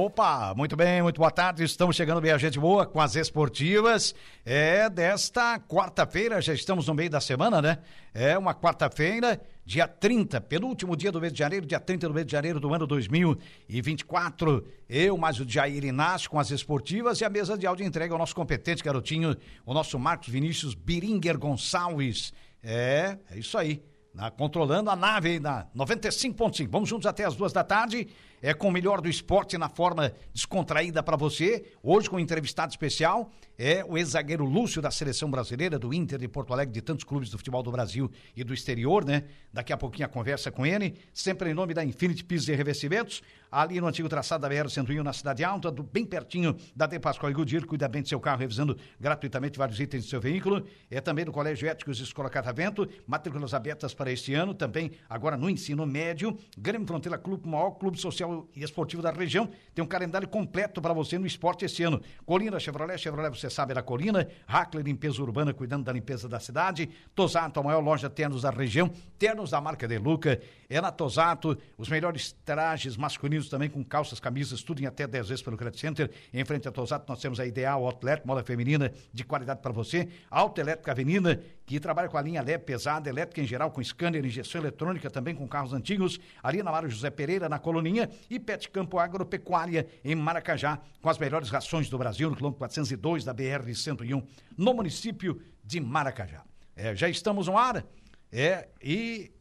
Opa, muito bem, muito boa tarde. Estamos chegando bem a gente boa com as esportivas. É desta quarta-feira, já estamos no meio da semana, né? É uma quarta-feira, dia 30, penúltimo dia do mês de janeiro, dia 30 do mês de janeiro do ano 2024. Eu, mais o Jair Inácio com as esportivas e a mesa de áudio entrega ao nosso competente garotinho, o nosso Marcos Vinícius Biringer Gonçalves. É, é isso aí. Na, controlando a nave aí na 95.5. Vamos juntos até as duas da tarde é com o melhor do esporte na forma descontraída para você. Hoje com um entrevistado especial é o ex-zagueiro Lúcio da seleção brasileira, do Inter de Porto Alegre, de tantos clubes do futebol do Brasil e do exterior, né? Daqui a pouquinho a conversa com ele, sempre em nome da Infinity Pisos e Revestimentos, ali no antigo traçado da BR-101 na Cidade Alta, do, bem pertinho da De Pascoal e Goodyear, cuida bem do seu carro, revisando gratuitamente vários itens do seu veículo. É também do Colégio Éticos Escola Catavento, matrículas abertas para este ano, também agora no ensino médio. Grêmio Fronteira Clube, maior clube social e esportivo da região, tem um calendário completo para você no esporte esse ano. Colina Chevrolet, Chevrolet, você sabe, da Colina, Hackler Limpeza Urbana, cuidando da limpeza da cidade, Tosato, a maior loja ternos da região, ternos da marca Deluca, é na Tosato, os melhores trajes masculinos também com calças, camisas, tudo em até 10 vezes pelo Credit Center. Em frente a Tosato nós temos a Ideal Outlet, moda feminina de qualidade para você, Auto Elétrica Avenida, que trabalha com a linha leve pesada, elétrica em geral, com scanner, injeção eletrônica, também com carros antigos, ali na Mário José Pereira, na Coloninha, e Pet Campo Em Maracajá, com as melhores rações do Brasil, no quilômetro 402 da BR-101, no município de Maracajá. É, já estamos no ar, é, e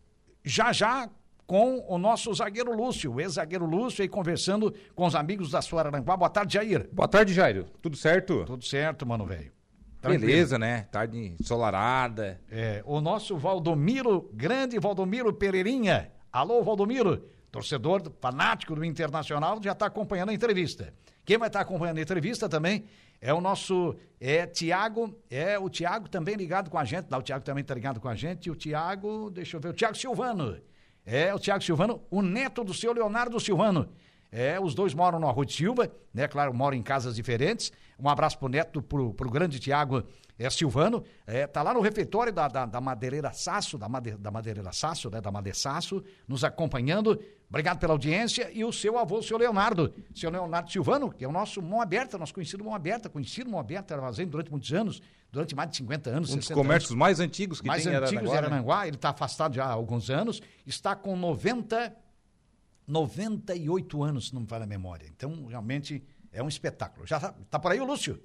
já já com o nosso zagueiro Lúcio, o ex-zagueiro Lúcio, aí conversando com os amigos da sua Aranguá. Boa tarde, Jair. Boa tarde, Jair. Tudo certo? Tudo certo, mano, velho. Beleza, né? Tarde ensolarada. É, o nosso Valdomiro, grande Valdomiro Pereirinha. Alô, Valdomiro, torcedor fanático do Internacional, já está acompanhando a entrevista. Quem vai estar tá acompanhando a entrevista também é o nosso é Tiago, é o Tiago também ligado com a gente, lá o Tiago também está ligado com a gente, e o Tiago, deixa eu ver, o Tiago Silvano. É o Tiago Silvano, o neto do seu Leonardo Silvano. É, os dois moram no Arroio de Silva, né? Claro, moram em casas diferentes. Um abraço pro neto, pro, pro grande Tiago é, Silvano. É, tá lá no refeitório da, da, da Madeireira Sasso, da, Made, da Madeireira Sasso, né? Da Made Sasso, nos acompanhando. Obrigado pela audiência. E o seu avô, o seu Leonardo, seu Leonardo Silvano, que é o nosso mão aberta, nosso conhecido mão aberta, conhecido mão aberta, armazém durante muitos anos, durante mais de 50 anos. Um dos comércios anos, mais antigos que mais tem antigos em Aranguá. Aranguá. Né? Ele está afastado já há alguns anos, está com 90 98 anos, se não me falha a memória. Então, realmente é um espetáculo. Já tá, tá por aí o Lúcio.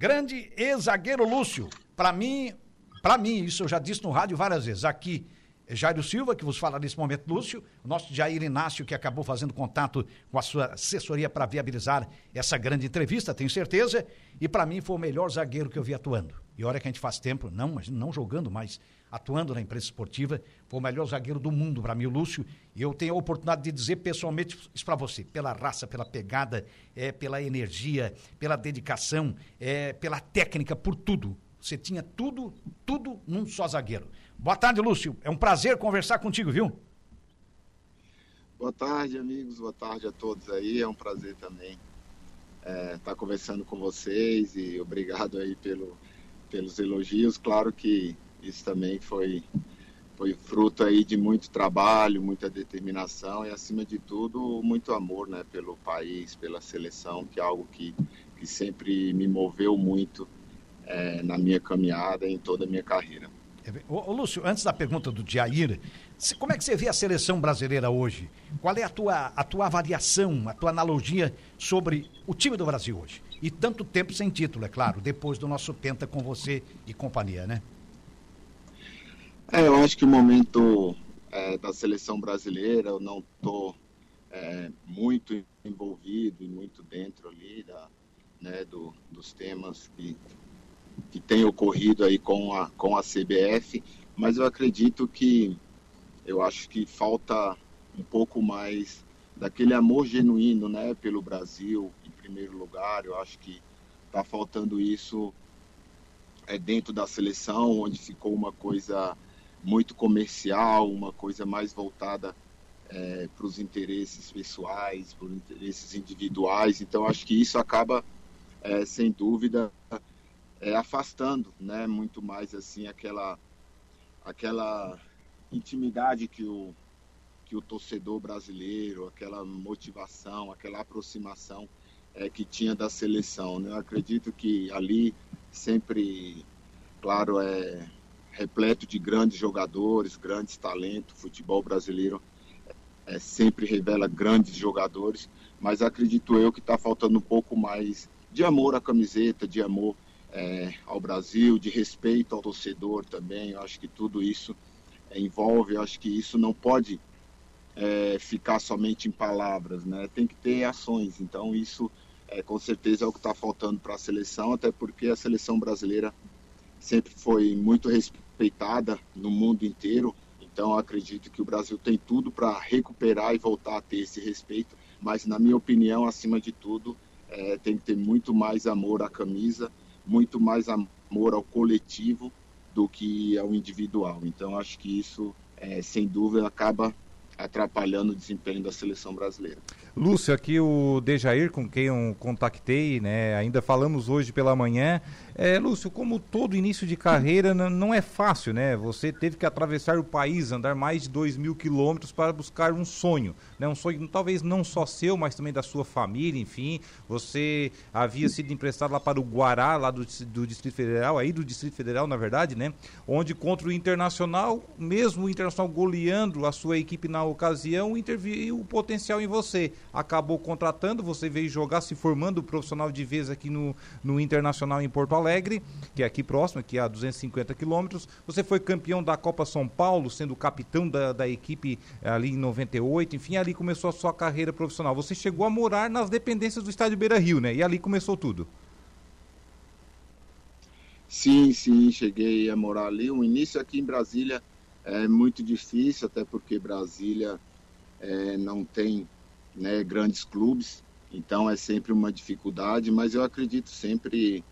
Grande ex-zagueiro Lúcio. Para mim, para mim, isso eu já disse no rádio várias vezes. Aqui Jairo Silva, que vos fala nesse momento, Lúcio, o nosso Jair Inácio, que acabou fazendo contato com a sua assessoria para viabilizar essa grande entrevista, tenho certeza, e para mim foi o melhor zagueiro que eu vi atuando. E olha que a gente faz tempo, não, não jogando, mas atuando na imprensa esportiva, foi o melhor zagueiro do mundo para mim, o Lúcio. E eu tenho a oportunidade de dizer pessoalmente isso para você, pela raça, pela pegada, é, pela energia, pela dedicação, é, pela técnica, por tudo. Você tinha tudo, tudo num só zagueiro. Boa tarde, Lúcio. É um prazer conversar contigo, viu? Boa tarde, amigos. Boa tarde a todos aí. É um prazer também estar é, tá conversando com vocês e obrigado aí pelo, pelos elogios. Claro que isso também foi, foi fruto aí de muito trabalho, muita determinação e, acima de tudo, muito amor né, pelo país, pela seleção, que é algo que, que sempre me moveu muito é, na minha caminhada, em toda a minha carreira. É ô, Lúcio, antes da pergunta do Jair, como é que você vê a seleção brasileira hoje? Qual é a tua, a tua avaliação, a tua analogia sobre o time do Brasil hoje? E tanto tempo sem título, é claro, depois do nosso Penta com você e companhia, né? É, eu acho que o momento é, da seleção brasileira, eu não estou é, muito envolvido e muito dentro ali da, né, do, dos temas que, que tem ocorrido aí com a, com a CBF, mas eu acredito que eu acho que falta um pouco mais daquele amor genuíno né, pelo Brasil, em primeiro lugar. Eu acho que está faltando isso é, dentro da seleção, onde ficou uma coisa muito comercial, uma coisa mais voltada é, para os interesses pessoais, para os interesses individuais. Então, acho que isso acaba, é, sem dúvida, é, afastando, né, muito mais assim aquela aquela intimidade que o que o torcedor brasileiro, aquela motivação, aquela aproximação é, que tinha da seleção. Né? Eu acredito que ali sempre, claro, é repleto de grandes jogadores, grandes talentos. O futebol brasileiro é, sempre revela grandes jogadores, mas acredito eu que está faltando um pouco mais de amor à camiseta, de amor é, ao Brasil, de respeito ao torcedor também. Eu acho que tudo isso envolve, eu acho que isso não pode é, ficar somente em palavras, né? Tem que ter ações. Então isso é, com certeza é o que está faltando para a seleção, até porque a seleção brasileira sempre foi muito respeitada no mundo inteiro. Então acredito que o Brasil tem tudo para recuperar e voltar a ter esse respeito. Mas na minha opinião, acima de tudo, é, tem que ter muito mais amor à camisa, muito mais amor ao coletivo do que ao individual. Então acho que isso, é, sem dúvida, acaba atrapalhando o desempenho da seleção brasileira. Lúcio, aqui o Dejair, com quem eu contactei, né? Ainda falamos hoje pela manhã. É, Lúcio, como todo início de carreira não é fácil, né? Você teve que atravessar o país, andar mais de 2 mil quilômetros para buscar um sonho, né? Um sonho talvez não só seu, mas também da sua família, enfim. Você havia sido emprestado lá para o Guará, lá do, do Distrito Federal, aí do Distrito Federal, na verdade, né? Onde contra o Internacional, mesmo o Internacional goleando a sua equipe na ocasião, interviu o potencial em você acabou contratando, você veio jogar, se formando profissional de vez aqui no, no Internacional em Porto Alegre, que é aqui próximo, aqui a 250 quilômetros. Você foi campeão da Copa São Paulo, sendo capitão da, da equipe ali em 98, enfim, ali começou a sua carreira profissional. Você chegou a morar nas dependências do estádio Beira Rio, né? E ali começou tudo. Sim, sim, cheguei a morar ali. O início aqui em Brasília é muito difícil, até porque Brasília é, não tem né, grandes clubes, então é sempre uma dificuldade, mas eu acredito sempre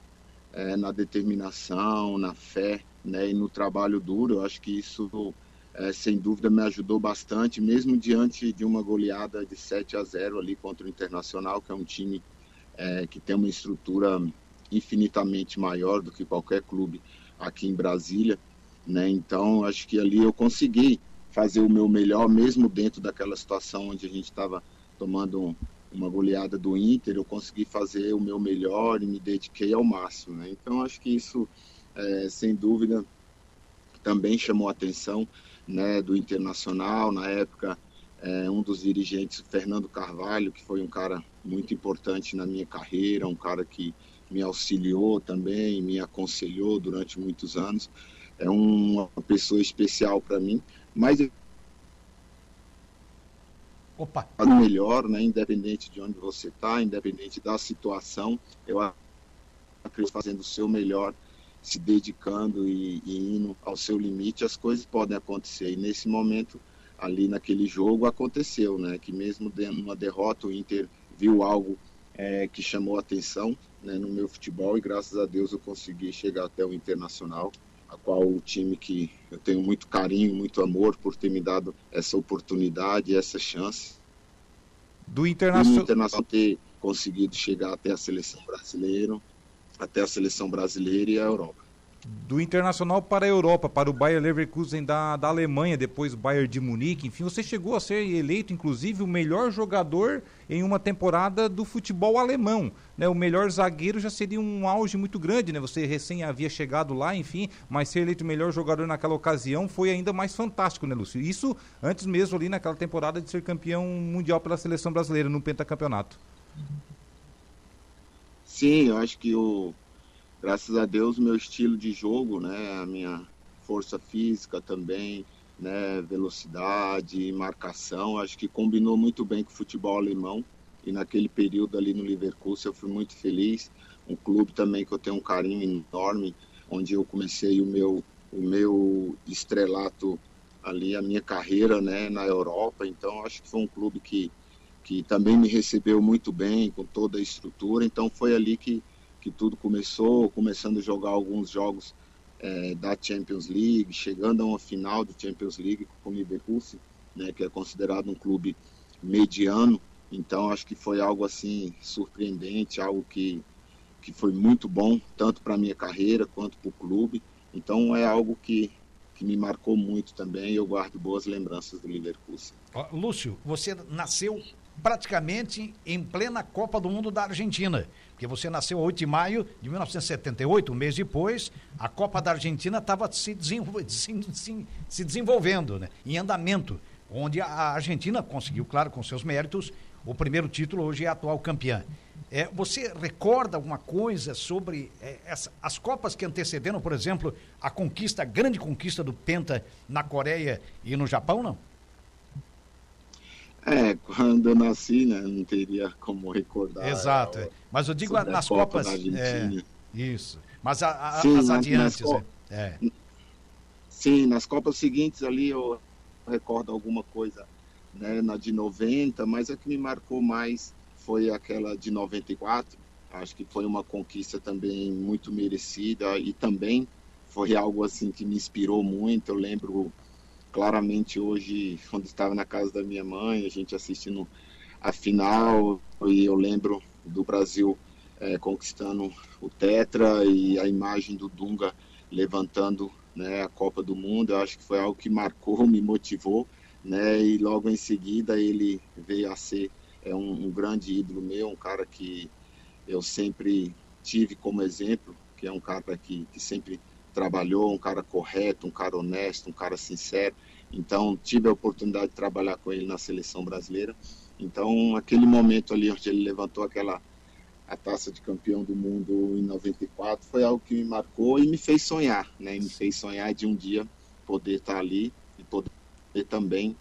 é, na determinação, na fé né, e no trabalho duro. Eu acho que isso, é, sem dúvida, me ajudou bastante, mesmo diante de uma goleada de 7 a 0 ali contra o Internacional, que é um time é, que tem uma estrutura infinitamente maior do que qualquer clube aqui em Brasília. Né? Então, acho que ali eu consegui fazer o meu melhor, mesmo dentro daquela situação onde a gente estava tomando uma goleada do Inter, eu consegui fazer o meu melhor e me dediquei ao máximo. Né? Então, acho que isso, é, sem dúvida, também chamou a atenção né, do Internacional. Na época, é, um dos dirigentes, Fernando Carvalho, que foi um cara muito importante na minha carreira, um cara que me auxiliou também, me aconselhou durante muitos anos. É uma pessoa especial para mim, mas Opa. melhor, né? Independente de onde você está, independente da situação, eu acredito fazendo o seu melhor, se dedicando e, e, indo ao seu limite, as coisas podem acontecer. E nesse momento, ali naquele jogo, aconteceu, né? Que mesmo numa derrota, o Inter viu algo é, que chamou atenção né, no meu futebol e graças a Deus eu consegui chegar até o Internacional a qual o time que eu tenho muito carinho, muito amor por ter me dado essa oportunidade, essa chance. Do Internacional. Internacional ter conseguido chegar até a seleção brasileira, até a seleção brasileira e a Europa do Internacional para a Europa, para o Bayer Leverkusen da, da Alemanha, depois o Bayern de Munique, enfim, você chegou a ser eleito, inclusive, o melhor jogador em uma temporada do futebol alemão, né? O melhor zagueiro já seria um auge muito grande, né? Você recém havia chegado lá, enfim, mas ser eleito o melhor jogador naquela ocasião foi ainda mais fantástico, né, Lúcio? Isso antes mesmo ali naquela temporada de ser campeão mundial pela seleção brasileira no pentacampeonato. Sim, eu acho que o graças a Deus, meu estilo de jogo, né, a minha força física também, né, velocidade, marcação, acho que combinou muito bem com o futebol alemão. E naquele período ali no Leverkusen eu fui muito feliz. Um clube também que eu tenho um carinho enorme, onde eu comecei o meu o meu estrelato ali a minha carreira, né, na Europa. Então acho que foi um clube que que também me recebeu muito bem, com toda a estrutura. Então foi ali que que tudo começou, começando a jogar alguns jogos é, da Champions League, chegando a uma final de Champions League com o Leverkusen, né, que é considerado um clube mediano. Então acho que foi algo assim surpreendente, algo que, que foi muito bom, tanto para a minha carreira quanto para o clube. Então é algo que, que me marcou muito também e eu guardo boas lembranças do Leverkusen. Lúcio, você nasceu praticamente em plena Copa do Mundo da Argentina, porque você nasceu 8 de maio de 1978, um mês depois, a Copa da Argentina estava se, desenvol se, se, se, desenvolvendo, né, em andamento, onde a Argentina conseguiu, claro, com seus méritos, o primeiro título, hoje é a atual campeã. É, você recorda alguma coisa sobre é, essa, as Copas que antecederam, por exemplo, a conquista, a grande conquista do Penta na Coreia e no Japão, não? É, quando eu nasci, né, não teria como recordar. Exato. É. Mas eu digo nas Copas. É, isso. Mas a, a, Sim, as adiantes. Nas, é. Sim, nas Copas seguintes ali eu recordo alguma coisa né, na de 90, mas a que me marcou mais foi aquela de 94. Acho que foi uma conquista também muito merecida e também foi algo assim que me inspirou muito. Eu lembro claramente hoje, quando estava na casa da minha mãe, a gente assistindo a final, e eu lembro do Brasil é, conquistando o Tetra e a imagem do Dunga levantando né, a Copa do Mundo, eu acho que foi algo que marcou, me motivou, né, e logo em seguida ele veio a ser é, um, um grande ídolo meu, um cara que eu sempre tive como exemplo, que é um cara que, que sempre trabalhou, um cara correto, um cara honesto, um cara sincero. Então, tive a oportunidade de trabalhar com ele na seleção brasileira. Então, aquele momento ali onde ele levantou aquela a taça de campeão do mundo em 94 foi algo que me marcou e me fez sonhar, né? E me fez sonhar de um dia poder estar ali e poder também,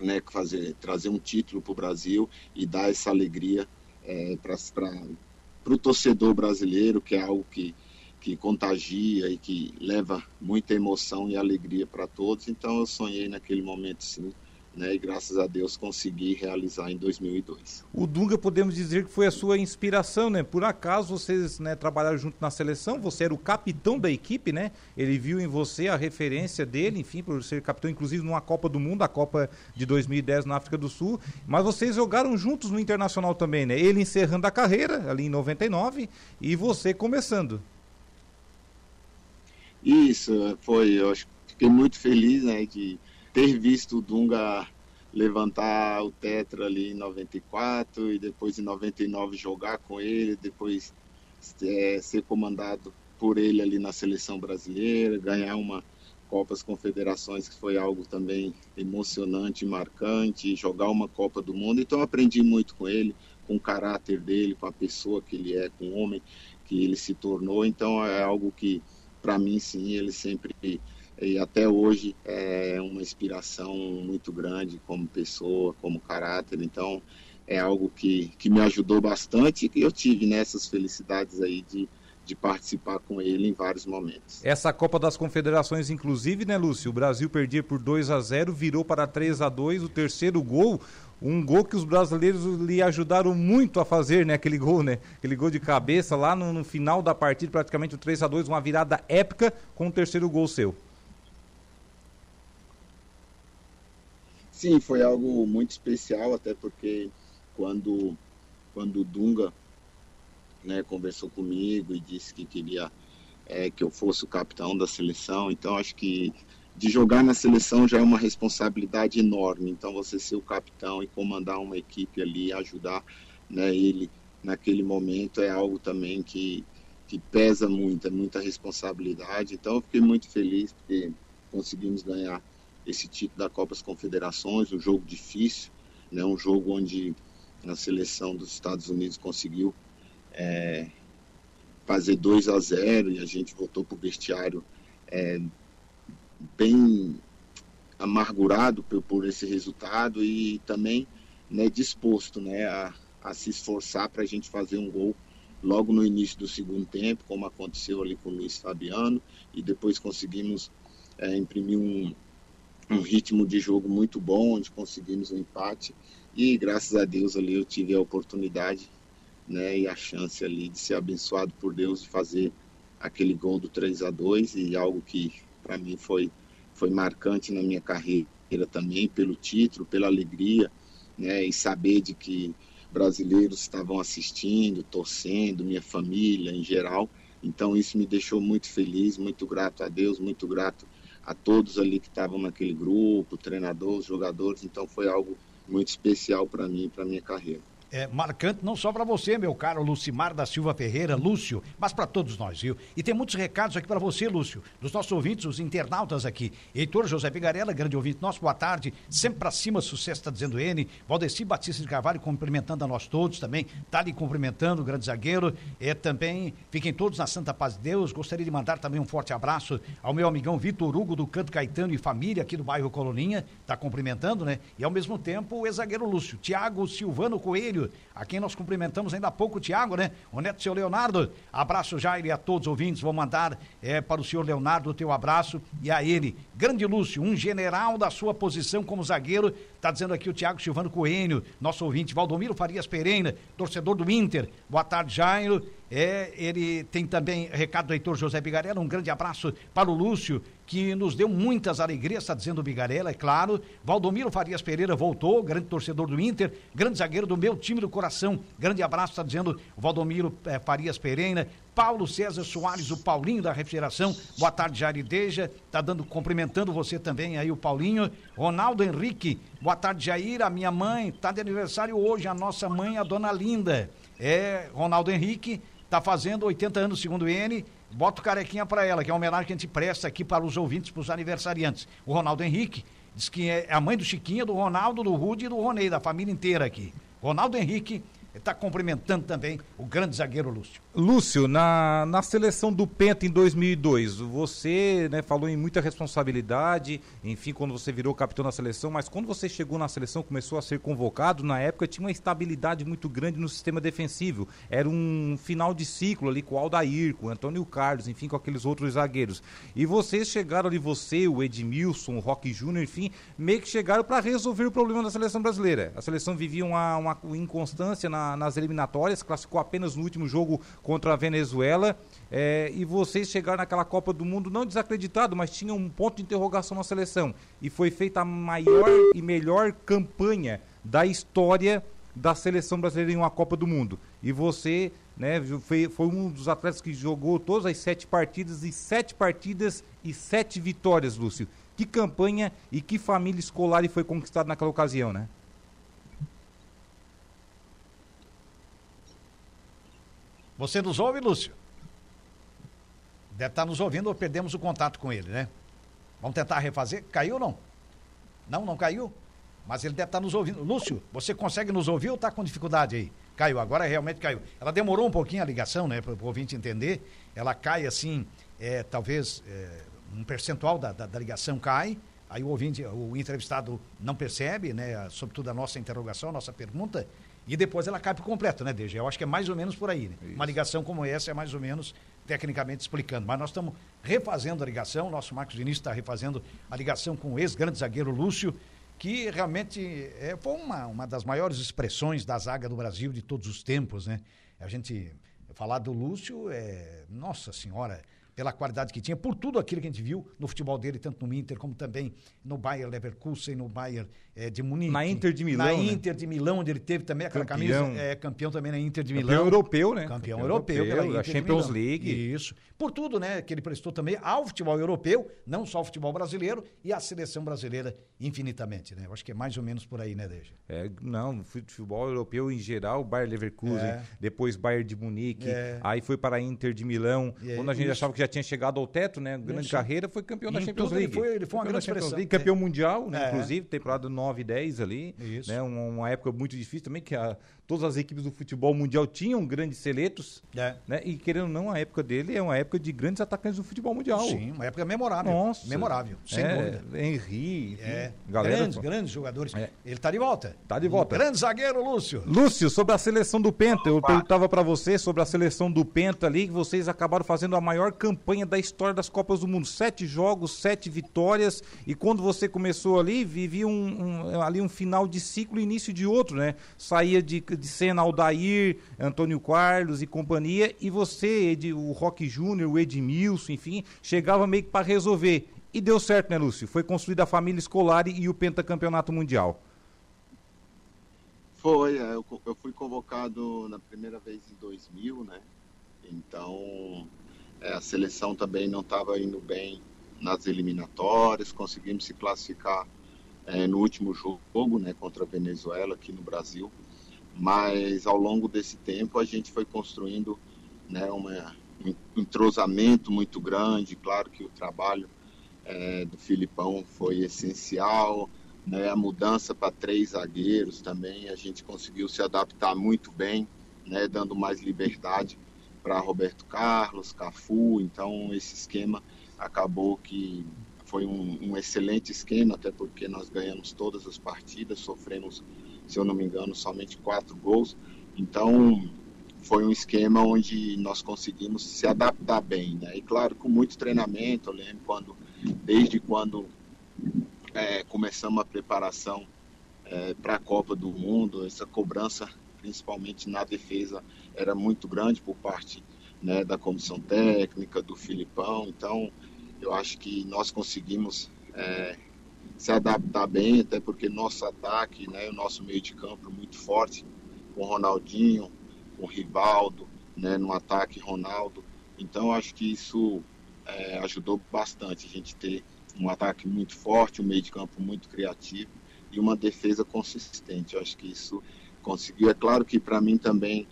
né, fazer trazer um título para o Brasil e dar essa alegria é, para o torcedor brasileiro, que é algo que que contagia e que leva muita emoção e alegria para todos. Então eu sonhei naquele momento sim. Né, e graças a Deus consegui realizar em 2002. O Dunga podemos dizer que foi a sua inspiração, né? Por acaso vocês né, trabalharam junto na seleção, você era o capitão da equipe, né? Ele viu em você a referência dele, enfim, por ser capitão, inclusive numa Copa do Mundo, a Copa de 2010 na África do Sul. Mas vocês jogaram juntos no Internacional também, né? Ele encerrando a carreira ali em 99 e você começando. Isso, foi. Eu fiquei muito feliz né, de ter visto o Dunga levantar o Tetra ali em 94 e depois em 99 jogar com ele, depois é, ser comandado por ele ali na seleção brasileira, ganhar uma Copas Confederações que foi algo também emocionante, marcante, jogar uma Copa do Mundo. Então aprendi muito com ele, com o caráter dele, com a pessoa que ele é, com o homem que ele se tornou. Então é algo que para mim, sim, ele sempre e até hoje é uma inspiração muito grande como pessoa, como caráter. Então, é algo que, que me ajudou bastante e eu tive nessas felicidades aí de, de participar com ele em vários momentos. Essa Copa das Confederações, inclusive, né, Lúcio? O Brasil perdia por 2 a 0 virou para 3 a 2 o terceiro gol um gol que os brasileiros lhe ajudaram muito a fazer, né? Aquele gol, né? Aquele gol de cabeça lá no, no final da partida, praticamente o 3 a 2 uma virada épica com o terceiro gol seu. Sim, foi algo muito especial, até porque quando, quando o Dunga né, conversou comigo e disse que queria é, que eu fosse o capitão da seleção, então acho que de jogar na seleção já é uma responsabilidade enorme. Então você ser o capitão e comandar uma equipe ali, ajudar né, ele naquele momento é algo também que, que pesa muito, é muita responsabilidade. Então eu fiquei muito feliz porque conseguimos ganhar esse título da Copa das Confederações, um jogo difícil, né, um jogo onde a seleção dos Estados Unidos conseguiu é, fazer 2 a 0 e a gente voltou para o vestiário é, bem amargurado por, por esse resultado e também né, disposto né, a, a se esforçar para a gente fazer um gol logo no início do segundo tempo, como aconteceu ali com o Luiz Fabiano, e depois conseguimos é, imprimir um, um ritmo de jogo muito bom, onde conseguimos um empate, e graças a Deus ali eu tive a oportunidade né, e a chance ali de ser abençoado por Deus de fazer aquele gol do 3 a 2 e algo que para mim foi, foi marcante na minha carreira também, pelo título, pela alegria, né, e saber de que brasileiros estavam assistindo, torcendo, minha família em geral. Então isso me deixou muito feliz, muito grato a Deus, muito grato a todos ali que estavam naquele grupo, treinadores, jogadores. Então foi algo muito especial para mim, para minha carreira é, marcante não só para você, meu caro Lucimar da Silva Ferreira, Lúcio, mas para todos nós, viu? E tem muitos recados aqui para você, Lúcio, dos nossos ouvintes, os internautas aqui. Heitor José Pigarella, grande ouvinte nosso, boa tarde, sempre para cima, sucesso está dizendo ele. Valdeci Batista de Carvalho cumprimentando a nós todos também, tá ali cumprimentando grande zagueiro. É também, fiquem todos na Santa Paz de Deus. Gostaria de mandar também um forte abraço ao meu amigão Vitor Hugo do Canto Caetano e família aqui do bairro Coloninha, tá cumprimentando, né? E ao mesmo tempo o ex-zagueiro Lúcio, Tiago Silvano Coelho Coelho, a quem nós cumprimentamos ainda há pouco, Tiago, né? O neto seu Leonardo. Abraço, Jair, e a todos os ouvintes. Vou mandar é, para o senhor Leonardo o teu abraço e a ele. Grande Lúcio, um general da sua posição como zagueiro. Está dizendo aqui o Tiago Silvano Coelho, nosso ouvinte. Valdomiro Farias Pereira, torcedor do Inter. Boa tarde, Jairo. É, ele tem também recado do Heitor José Bigarella, um grande abraço para o Lúcio, que nos deu muitas alegrias, está dizendo o Bigarella, é claro. Valdomiro Farias Pereira voltou, grande torcedor do Inter, grande zagueiro do meu time do coração. Grande abraço, está dizendo o Valdomiro é, Farias Pereira. Paulo César Soares, o Paulinho da Refrigeração. Boa tarde, Jarideja. Tá dando, cumprimentando você também aí, o Paulinho. Ronaldo Henrique. Boa tarde, Jair. A minha mãe tá de aniversário hoje, a nossa mãe, a dona Linda. É, Ronaldo Henrique Tá fazendo 80 anos, segundo ele. Bota o carequinha para ela, que é uma homenagem que a gente presta aqui para os ouvintes, para os aniversariantes. O Ronaldo Henrique diz que é a mãe do Chiquinha, do Ronaldo, do Rude e do Ronei, da família inteira aqui. Ronaldo Henrique está cumprimentando também o grande zagueiro Lúcio. Lúcio, na, na seleção do Penta em 2002, você né, falou em muita responsabilidade, enfim, quando você virou capitão da seleção, mas quando você chegou na seleção, começou a ser convocado, na época tinha uma estabilidade muito grande no sistema defensivo. Era um final de ciclo ali com o Aldair, com o Antônio Carlos, enfim, com aqueles outros zagueiros. E vocês chegaram ali, você, o Edmilson, o Roque Júnior, enfim, meio que chegaram para resolver o problema da seleção brasileira. A seleção vivia uma, uma inconstância na, nas eliminatórias, classificou apenas no último jogo contra a Venezuela. É, e vocês chegaram naquela Copa do Mundo não desacreditado, mas tinha um ponto de interrogação na seleção. E foi feita a maior e melhor campanha da história da seleção brasileira em uma Copa do Mundo. E você né, foi, foi um dos atletas que jogou todas as sete partidas e sete partidas e sete vitórias, Lúcio. Que campanha e que família escolar foi conquistada naquela ocasião, né? Você nos ouve, Lúcio? Deve estar nos ouvindo ou perdemos o contato com ele, né? Vamos tentar refazer? Caiu ou não? Não, não caiu? Mas ele deve estar nos ouvindo. Lúcio, você consegue nos ouvir ou está com dificuldade aí? Caiu, agora realmente caiu. Ela demorou um pouquinho a ligação, né, para o ouvinte entender. Ela cai assim, é, talvez é, um percentual da, da, da, ligação cai. Aí o ouvinte, o entrevistado não percebe, né, sobretudo a nossa interrogação, a nossa pergunta e depois ela cai por completo, né, DG? Eu acho que é mais ou menos por aí. Né? Uma ligação como essa é mais ou menos tecnicamente explicando. Mas nós estamos refazendo a ligação, nosso Marcos Vinícius está refazendo a ligação com o ex-grande zagueiro Lúcio, que realmente é, foi uma, uma das maiores expressões da zaga do Brasil de todos os tempos, né? A gente falar do Lúcio é, nossa senhora, pela qualidade que tinha, por tudo aquilo que a gente viu no futebol dele, tanto no Inter como também no Bayer Leverkusen, no Bayer é, de Munique. Na Inter de Milão. Na né? Inter de Milão, onde ele teve também aquela campeão. camisa. É, campeão também na Inter de Milão. Campeão europeu, né? Campeão, campeão europeu, europeu pela Inter Champions League. Isso. Por tudo, né, que ele prestou também ao futebol europeu, não só ao futebol brasileiro e à seleção brasileira infinitamente, né? Eu acho que é mais ou menos por aí, né, Deja? É, não, futebol europeu em geral, Bayer Leverkusen, é. depois Bayern de Munique, é. aí foi para a Inter de Milão, quando a gente isso. achava que já tinha chegado ao teto, né, grande carreira, foi campeão da Champions League. Ele foi, ele foi uma grande expressão. League, campeão mundial, né, é. inclusive, temporada 9 e 10 ali, isso. né, uma, uma época muito difícil também, que a, todas as equipes do futebol mundial tinham grandes seletos, é. né? E querendo ou não, a época dele é uma época de grandes atacantes do futebol mundial. Sim, uma época memorável. Nossa. Memorável, sem é, dúvida. Henry, enfim, é. galera. Grandes, grandes jogadores. É. Ele está de volta. Está de volta. Um grande zagueiro, Lúcio. Lúcio, sobre a seleção do Penta, eu perguntava para você sobre a seleção do Penta ali, que vocês acabaram fazendo a maior campanha da história das Copas do Mundo. Sete jogos, sete vitórias, e quando você começou ali, vivia um, um ali um final de ciclo e início de outro, né? Saía de De cena Aldair, Antônio Carlos e companhia, e você, Ed, o Rock Júnior, o Edmilson, enfim, chegava meio que para resolver. E deu certo, né, Lúcio? Foi construída a família escolar e o pentacampeonato mundial. Foi, é, eu, eu fui convocado na primeira vez em 2000, né? Então, é, a seleção também não estava indo bem nas eliminatórias, conseguimos se classificar é, no último jogo, né, contra a Venezuela aqui no Brasil. Mas ao longo desse tempo a gente foi construindo né, uma, um entrosamento muito grande. Claro que o trabalho é, do Filipão foi essencial, né, a mudança para três zagueiros também, a gente conseguiu se adaptar muito bem, né, dando mais liberdade para Roberto Carlos, Cafu, então esse esquema acabou que foi um, um, excelente esquema, até porque nós ganhamos todas as partidas, sofremos, se eu não me engano, somente quatro gols. Então, foi um esquema onde nós conseguimos se adaptar bem, né? E claro, com muito treinamento, eu lembro quando, desde quando é, começamos a preparação é, para a Copa do Mundo, essa cobrança, principalmente na defesa, era muito grande por parte né, da comissão técnica, do Filipão. Então, eu acho que nós conseguimos é, se adaptar bem, até porque nosso ataque, né, o nosso meio de campo muito forte, com Ronaldinho, com Rivaldo, né, no ataque Ronaldo. Então, acho que isso é, ajudou bastante a gente ter um ataque muito forte, um meio de campo muito criativo e uma defesa consistente. Eu acho que isso conseguiu. É claro que para mim também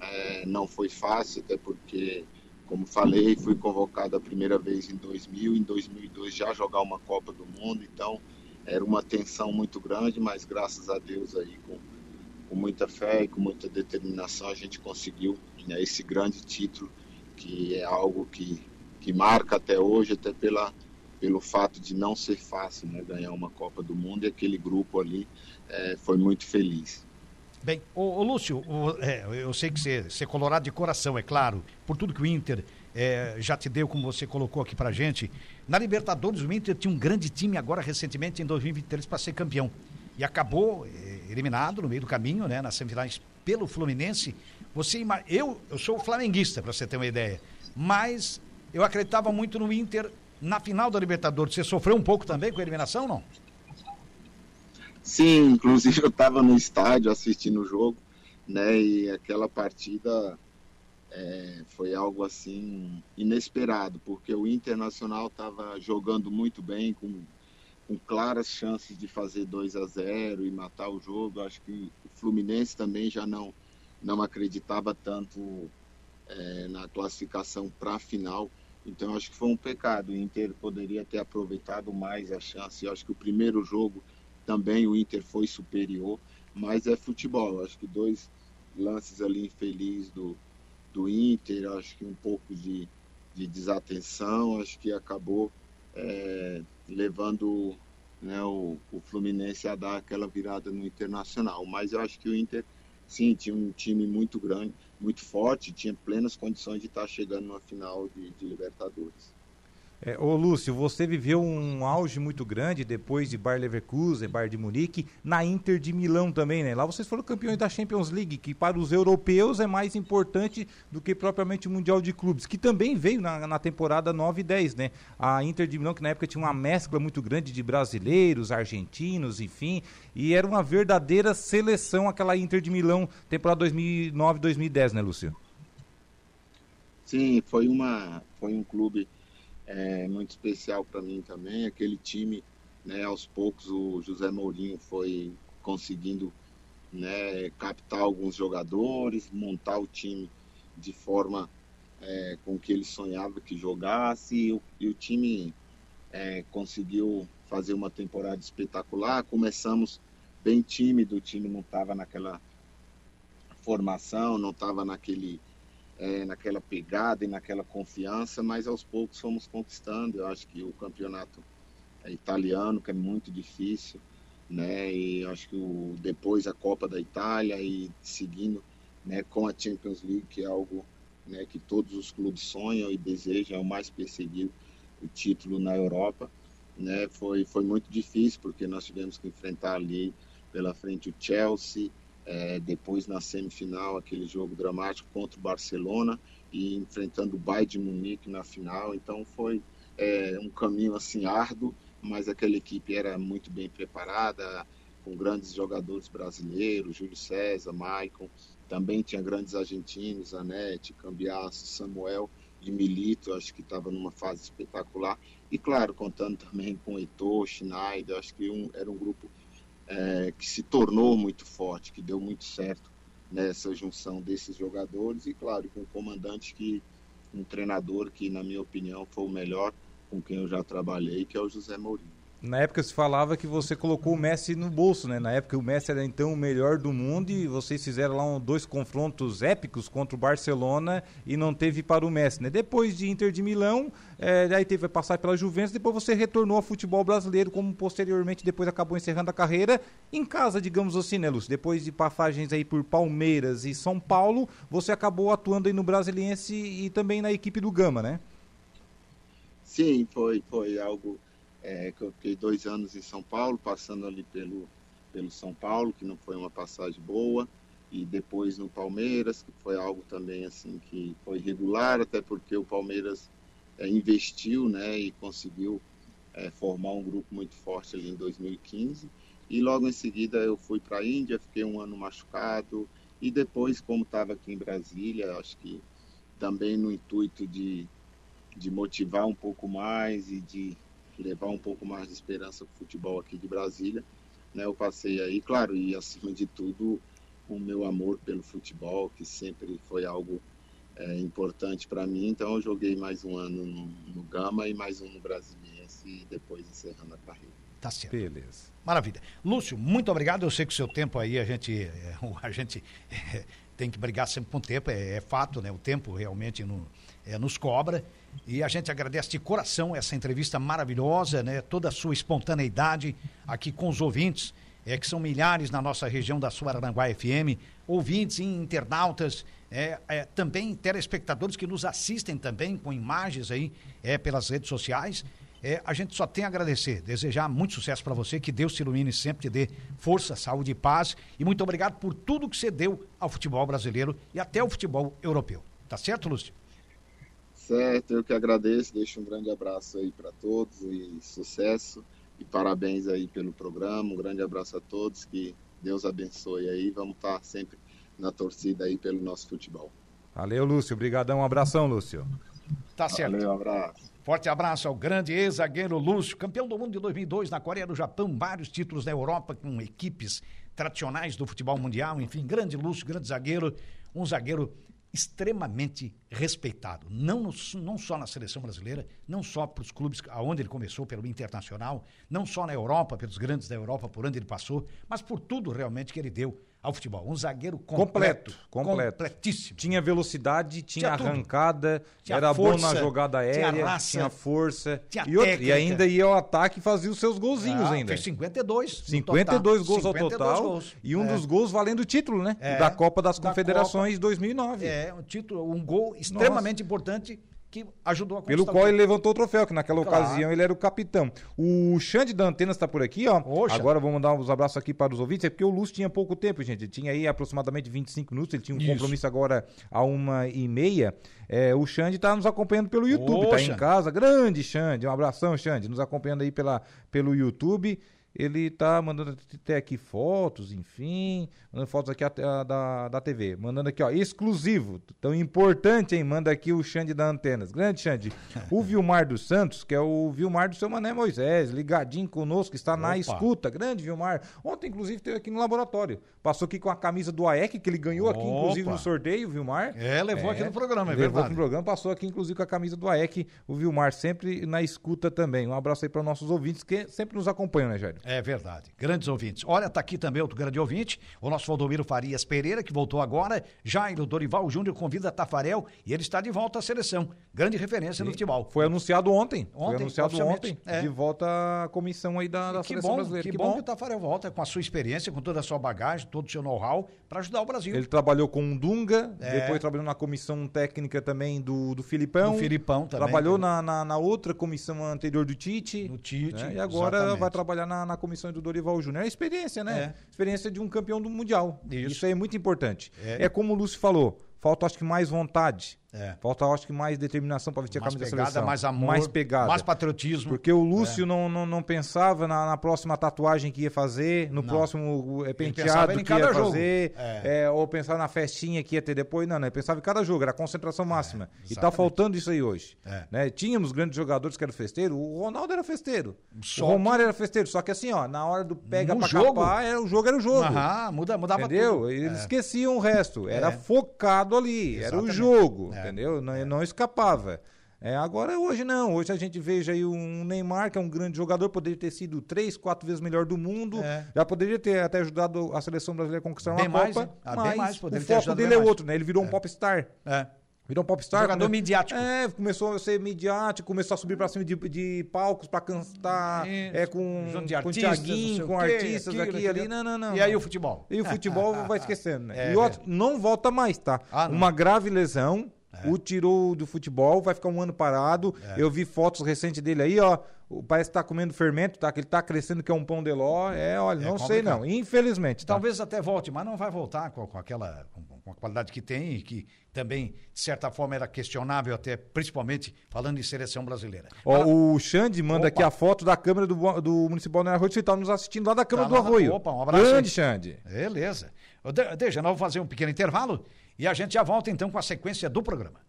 é, não foi fácil, até porque como falei, fui convocado a primeira vez em 2000, em 2002 já jogar uma Copa do Mundo, então era uma tensão muito grande, mas graças a Deus aí com, com muita fé e com muita determinação a gente conseguiu né, esse grande título que é algo que, que marca até hoje, até pela, pelo fato de não ser fácil né, ganhar uma Copa do Mundo e aquele grupo ali é, foi muito feliz. Bem, ô, ô Lúcio, ô, é, eu sei que você, você é colorado de coração, é claro, por tudo que o Inter é, já te deu, como você colocou aqui pra gente. Na Libertadores, o Inter tinha um grande time agora, recentemente, em 2023, para ser campeão. E acabou é, eliminado no meio do caminho, né, nas semifinais, pelo Fluminense. Você, eu, eu sou flamenguista, para você ter uma ideia, mas eu acreditava muito no Inter na final da Libertadores. Você sofreu um pouco também com a eliminação, não? Sim, inclusive eu estava no estádio assistindo o jogo, né? E aquela partida é, foi algo assim inesperado, porque o Internacional estava jogando muito bem, com, com claras chances de fazer 2 a 0 e matar o jogo. Acho que o Fluminense também já não, não acreditava tanto é, na classificação para a final. Então acho que foi um pecado. O Inter poderia ter aproveitado mais a chance. Eu acho que o primeiro jogo também o Inter foi superior, mas é futebol. Acho que dois lances ali infelizes do, do Inter, acho que um pouco de, de desatenção, acho que acabou é, levando né, o, o Fluminense a dar aquela virada no Internacional. Mas eu acho que o Inter, sim, tinha um time muito grande, muito forte, tinha plenas condições de estar chegando na final de, de Libertadores. É, ô Lúcio, você viveu um auge muito grande depois de Bayer Leverkusen, Bayer de Munique, na Inter de Milão também, né? Lá vocês foram campeões da Champions League, que para os europeus é mais importante do que propriamente o Mundial de Clubes, que também veio na, na temporada 9 e 10, né? A Inter de Milão, que na época tinha uma mescla muito grande de brasileiros, argentinos, enfim, e era uma verdadeira seleção aquela Inter de Milão, temporada 2009-2010, né, Lúcio? Sim, foi, uma, foi um clube é muito especial para mim também. Aquele time, né, aos poucos o José Mourinho foi conseguindo né, captar alguns jogadores, montar o time de forma é, com que ele sonhava que jogasse e o, e o time é, conseguiu fazer uma temporada espetacular. Começamos bem tímido, o time não estava naquela formação, não estava naquele é, naquela pegada e naquela confiança, mas aos poucos fomos conquistando. Eu acho que o campeonato italiano, que é muito difícil, né? E acho que o, depois a Copa da Itália e seguindo né, com a Champions League, que é algo né, que todos os clubes sonham e desejam, é o mais perseguido, o título na Europa. Né, foi, foi muito difícil, porque nós tivemos que enfrentar ali pela frente o Chelsea, é, depois na semifinal, aquele jogo dramático contra o Barcelona e enfrentando o Bayern de Munique na final. Então foi é, um caminho assim árduo, mas aquela equipe era muito bem preparada, com grandes jogadores brasileiros, Júlio César, Maicon, também tinha grandes argentinos, Anete, Cambiasso, Samuel de Milito, acho que estava numa fase espetacular. E claro, contando também com Heitor, Schneider, acho que um, era um grupo é, que se tornou muito forte, que deu muito certo nessa junção desses jogadores e claro, com um comandante que um treinador que na minha opinião foi o melhor com quem eu já trabalhei, que é o José Mourinho. Na época se falava que você colocou o Messi no bolso, né? Na época o Messi era então o melhor do mundo e vocês fizeram lá um, dois confrontos épicos contra o Barcelona e não teve para o Messi, né? Depois de Inter de Milão, é, aí teve que passar pela Juventus, depois você retornou ao futebol brasileiro, como posteriormente depois acabou encerrando a carreira em casa, digamos assim, né, Lúcio? Depois de passagens aí por Palmeiras e São Paulo, você acabou atuando aí no Brasiliense e também na equipe do Gama, né? Sim, foi, foi algo é, que eu fiquei dois anos em São Paulo, passando ali pelo, pelo São Paulo, que não foi uma passagem boa, e depois no Palmeiras, que foi algo também assim que foi regular, até porque o Palmeiras é, investiu né, e conseguiu é, formar um grupo muito forte ali em 2015. E logo em seguida eu fui para a Índia, fiquei um ano machucado, e depois, como estava aqui em Brasília, acho que também no intuito de, de motivar um pouco mais e de levar um pouco mais de esperança para o futebol aqui de Brasília. Né, eu passei aí, claro, e acima de tudo, o meu amor pelo futebol, que sempre foi algo é, importante para mim. Então, eu joguei mais um ano no, no Gama e mais um no Brasiliense, e depois encerrando a carreira. Tá certo. Beleza. Maravilha. Lúcio, muito obrigado. Eu sei que o seu tempo aí, a gente, é, a gente é, tem que brigar sempre com o tempo, é, é fato, né? O tempo realmente no, é, nos cobra. E a gente agradece de coração essa entrevista maravilhosa, né? Toda a sua espontaneidade aqui com os ouvintes, é, que são milhares na nossa região da Suaranguá FM, ouvintes e internautas, é, é, também telespectadores que nos assistem também com imagens aí é, pelas redes sociais. É, a gente só tem a agradecer, desejar muito sucesso para você, que Deus te ilumine sempre, te dê força, saúde e paz. E muito obrigado por tudo que você deu ao futebol brasileiro e até ao futebol europeu. Tá certo, Lúcio? certo, eu que agradeço, deixo um grande abraço aí para todos e sucesso e parabéns aí pelo programa, um grande abraço a todos, que Deus abençoe aí, vamos estar tá sempre na torcida aí pelo nosso futebol. Valeu, Lúcio, obrigadão, um abração, Lúcio. Tá certo. Valeu, um abraço. Forte abraço ao grande ex-zagueiro Lúcio, campeão do mundo de 2002 na Coreia do Japão, vários títulos na Europa com equipes tradicionais do futebol mundial, enfim, grande Lúcio, grande zagueiro, um zagueiro extremamente respeitado, não, no, não só na seleção brasileira, não só para os clubes aonde ele começou, pelo Internacional, não só na Europa, pelos grandes da Europa, por onde ele passou, mas por tudo realmente que ele deu ao futebol. Um zagueiro completo. Completo. completo. Completíssimo. Tinha velocidade, tinha, tinha arrancada, tinha era força, bom na jogada aérea, tinha, raça, tinha força. Tinha e, e, ainda ia ao ataque e fazia os seus golzinhos ah, ainda. Fez 52. 52 gols 52 ao total. Gols. E um é. dos gols valendo o título, né? É, da Copa das da Confederações Copa, 2009. É, um título, um gol extremamente Nossa. importante que ajudou a Pelo qual ele levantou o troféu, que naquela claro. ocasião ele era o capitão. O Xande da Antenas está por aqui, ó. Oxa. Agora vamos dar uns abraços aqui para os ouvintes, é porque o Lúcio tinha pouco tempo, gente. Ele tinha aí aproximadamente 25 minutos, ele tinha um Isso. compromisso agora a uma e meia. É, o Xande está nos acompanhando pelo YouTube, está em casa. Grande Xande, um abração, Xande, nos acompanhando aí pela, pelo YouTube ele tá mandando até aqui fotos, enfim, mandando fotos aqui a, a, da, da TV, mandando aqui, ó, exclusivo, tão importante, hein, manda aqui o Xande da Antenas, grande Xande, o Vilmar dos Santos, que é o Vilmar do seu Mané Moisés, ligadinho conosco, está Opa. na escuta, grande Vilmar, ontem inclusive esteve aqui no laboratório, passou aqui com a camisa do AEC, que ele ganhou Opa. aqui inclusive no sorteio, o Vilmar. É, levou é, aqui no programa, é levou verdade. aqui no programa, passou aqui inclusive com a camisa do AEC, o Vilmar sempre na escuta também, um abraço aí para nossos ouvintes que sempre nos acompanham, né, Jair? É verdade. Grandes ouvintes. Olha, tá aqui também outro grande ouvinte, o nosso Valdomiro Farias Pereira, que voltou agora. Jairo Dorival Júnior convida Tafarel e ele está de volta à seleção. Grande referência Sim. no futebol. Foi anunciado ontem. Ontem, Foi anunciado ontem. É. De volta à comissão aí da, da seleção bom, brasileira. Que, que bom, bom que o Tafarel volta com a sua experiência, com toda a sua bagagem, todo o seu know-how para ajudar o Brasil. Ele trabalhou com o Dunga, é. depois trabalhou na comissão técnica também do, do Filipão. Do Filipão também. Trabalhou na, na, na outra comissão anterior do Tite. No Tite. Né? E agora exatamente. vai trabalhar na, na comissão do Dorival Júnior. É a experiência, né? É. Experiência de um campeão do Mundial. Isso. Isso, aí é muito importante. É. É. como o Lúcio falou, falta acho que mais vontade. É. Falta acho que mais determinação para vestir mais a camisa pegada, da seleção. mais amor, mais pegada. mais patriotismo. Porque o Lúcio não, não, não pensava na, na próxima tatuagem que ia fazer, no próximo eh, pensava penteado que ia jogo. fazer, É. é, ou pensava na festinha que ia ter depois. Não, não, ele pensava em cada jogo, era a concentração máxima. e tá exatamente. faltando isso aí hoje. É. Né? Tínhamos grandes jogadores que eram festeiros, o Ronaldo era festeiro, Só o Romário era festeiro, só que assim, ó, na hora do pega No pra jogo? capar, era, o jogo era o jogo. Aham, muda, mudava Entendeu? tudo. Eles É. esqueciam o resto. Era É. focado ali. Era Exatamente. o jogo. É. Entendeu? Não, não escapava. É, agora hoje não. Hoje a gente veja aí um Neymar, que é um grande jogador, poderia ter sido três, quatro vezes melhor do mundo. É. Já poderia ter até ajudado a seleção brasileira a conquistar Bem uma mais, Copa. hein? Ah, mas mais, o foco dele é outro, né? Ele virou um popstar. É. Virou um popstar. Jogador quando- midiático. É, começou a ser midiático, começou a subir pra cima de, de palcos pra cantar, é, com, com artistas, não Tiaguinho, com quê, artistas aquilo, aqui e ali. Não, não, não. E aí o futebol? E o futebol vai esquecendo, né? É, e outro, não volta mais, tá? Ah. É. Uma grave lesão, o tirou do futebol, vai ficar um ano parado. Eu vi fotos recentes dele aí, ó. o- Parece que tá comendo fermento, tá? Que ele tá crescendo, que é um pão de ló. É, olha, É não sei não. Infelizmente, tá? Talvez até volte, mas não vai voltar com, com aquela com, com a qualidade que tem e que também, de certa forma, era questionável até, principalmente falando em seleção brasileira. Ó, o Xande manda Opa. aqui a foto da câmera do, do Municipal do Arroio, você tá nos assistindo lá da câmera Tá do Arroio. Opa, um abraço Grande. Xande. Beleza. Deixa, nós vamos fazer um pequeno intervalo e a gente já volta então com a sequência do programa.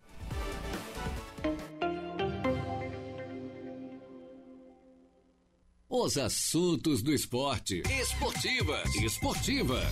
Os assuntos do esporte. Esportivas. Esportivas.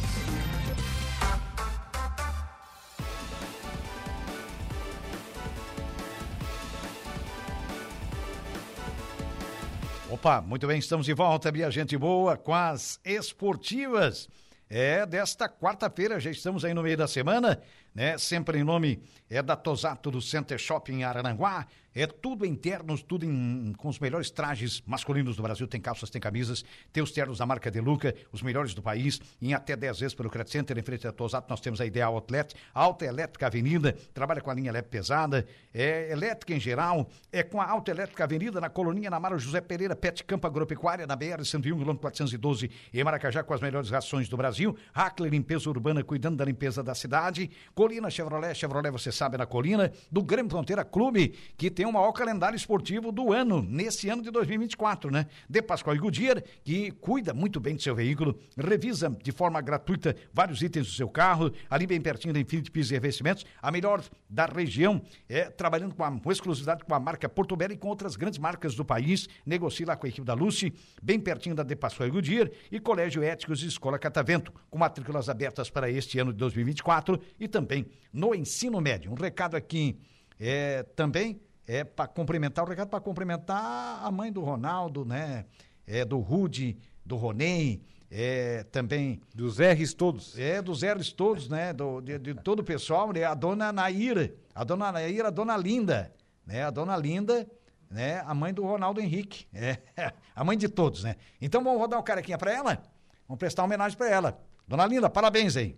Opa, muito bem, estamos de volta, minha gente boa, com as esportivas. É, desta quarta-feira, já estamos aí no meio da semana, né? Sempre em nome é da Tosato do Center Shopping Araranguá. É tudo em tudo em- com os melhores trajes masculinos do Brasil. Tem calças, tem camisas, tem os ternos da marca Deluca, os melhores do país, em até 10 vezes pelo Credit Center. Em frente à Tosato, nós temos a Ideal Outlet, Alta Elétrica Avenida, trabalha com a linha leve pesada, é elétrica em geral, é com a Alta Elétrica Avenida, na Colonia, na Mara José Pereira, Pet Campo Agropecuária, na BR 101, quilômetro 412, em Maracajá, com as melhores rações do Brasil. Hackler Limpeza Urbana, cuidando da limpeza da cidade. Colina Chevrolet, Chevrolet, você sabe, na Colina, do Grêmio Fronteira Clube, que tem o maior calendário esportivo do ano, nesse ano de 2024, né? De Pascoal e Goodyear, que cuida muito bem do seu veículo, revisa de forma gratuita vários itens do seu carro, ali bem pertinho da Infinity Pisos e Revestimentos, a melhor da região, é, trabalhando com, a, com exclusividade com a marca Porto Belo e com outras grandes marcas do país, negocie lá com a equipe da Lucy, bem pertinho da De Pascoal e Goodyear, e Colégio Éticos e Escola Catavento, com matrículas abertas para este ano de 2024 e também no ensino médio. Um recado aqui é, também é para cumprimentar, o recado para cumprimentar a mãe do Ronaldo, né? É, do Rude, do Ronei, é, também Dos R's todos. é dos R's todos, né? Do, de, de todo o pessoal, né? A dona Naira, a dona Naira, a dona Linda, né? A dona Linda, né? A mãe do Ronaldo Henrique, é, a mãe de todos, né? Então vamos rodar o carequinha para ela? Vamos prestar homenagem para ela. Dona Linda, parabéns aí.